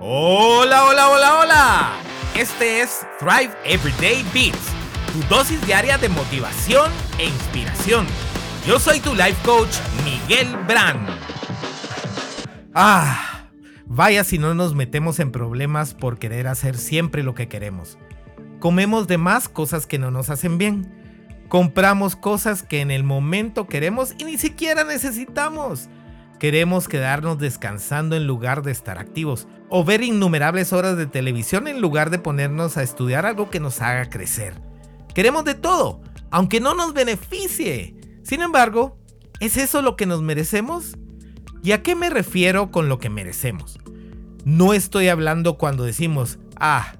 Hola, hola, hola, hola. Este es Thrive Everyday Beats, tu dosis diaria de motivación e inspiración. Yo soy tu life coach, Miguel Brand. Ah, vaya si no nos metemos en problemas por querer hacer siempre lo que queremos. Comemos de más cosas que no nos hacen bien. Compramos cosas que en el momento queremos y ni siquiera necesitamos. Queremos quedarnos descansando en lugar de estar activos o ver innumerables horas de televisión en lugar de ponernos a estudiar algo que nos haga crecer. Queremos de todo, aunque no nos beneficie. Sin embargo, ¿es eso lo que nos merecemos? ¿Y a qué me refiero con lo que merecemos? No estoy hablando cuando decimos, ah,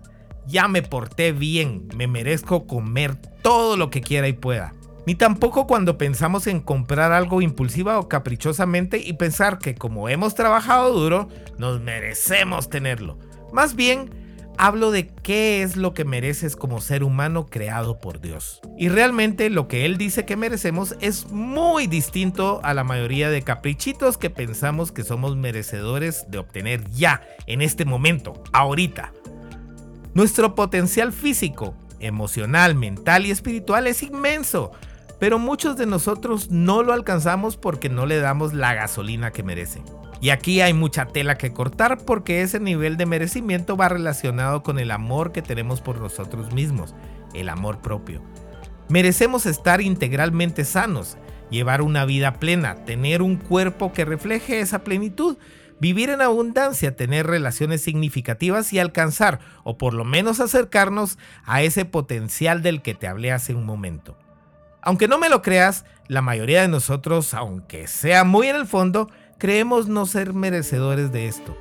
ya me porté bien, me merezco comer todo lo que quiera y pueda ni tampoco cuando pensamos en comprar algo impulsiva o caprichosamente y pensar que como hemos trabajado duro, nos merecemos tenerlo. Más bien, hablo de qué es lo que mereces como ser humano creado por Dios. Y realmente lo que Él dice que merecemos es muy distinto a la mayoría de caprichitos que pensamos que somos merecedores de obtener ya, en este momento, ahorita. Nuestro potencial físico, emocional, mental y espiritual es inmenso pero muchos de nosotros no lo alcanzamos porque no le damos la gasolina que merece. Y aquí hay mucha tela que cortar porque ese nivel de merecimiento va relacionado con el amor que tenemos por nosotros mismos, el amor propio. Merecemos estar integralmente sanos, llevar una vida plena, tener un cuerpo que refleje esa plenitud, vivir en abundancia, tener relaciones significativas y alcanzar, o por lo menos acercarnos a ese potencial del que te hablé hace un momento. Aunque no me lo creas, la mayoría de nosotros, aunque sea muy en el fondo, creemos no ser merecedores de esto.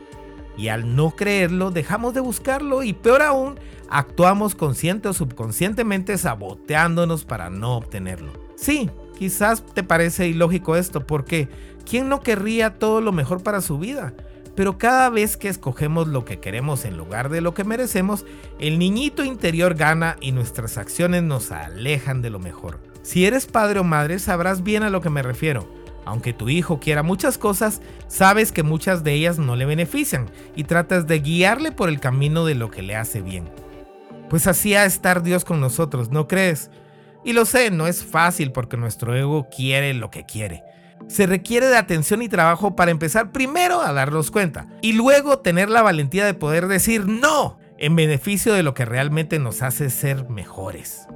Y al no creerlo, dejamos de buscarlo y peor aún, actuamos consciente o subconscientemente saboteándonos para no obtenerlo. Sí, quizás te parece ilógico esto, porque ¿quién no querría todo lo mejor para su vida? Pero cada vez que escogemos lo que queremos en lugar de lo que merecemos, el niñito interior gana y nuestras acciones nos alejan de lo mejor. Si eres padre o madre, sabrás bien a lo que me refiero. Aunque tu hijo quiera muchas cosas, sabes que muchas de ellas no le benefician y tratas de guiarle por el camino de lo que le hace bien. Pues así ha estar Dios con nosotros, ¿no crees? Y lo sé, no es fácil porque nuestro ego quiere lo que quiere. Se requiere de atención y trabajo para empezar primero a darnos cuenta y luego tener la valentía de poder decir no en beneficio de lo que realmente nos hace ser mejores.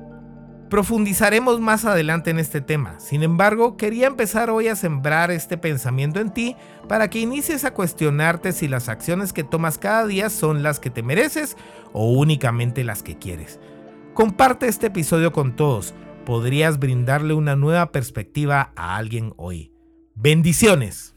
Profundizaremos más adelante en este tema, sin embargo quería empezar hoy a sembrar este pensamiento en ti para que inicies a cuestionarte si las acciones que tomas cada día son las que te mereces o únicamente las que quieres. Comparte este episodio con todos, podrías brindarle una nueva perspectiva a alguien hoy. Bendiciones.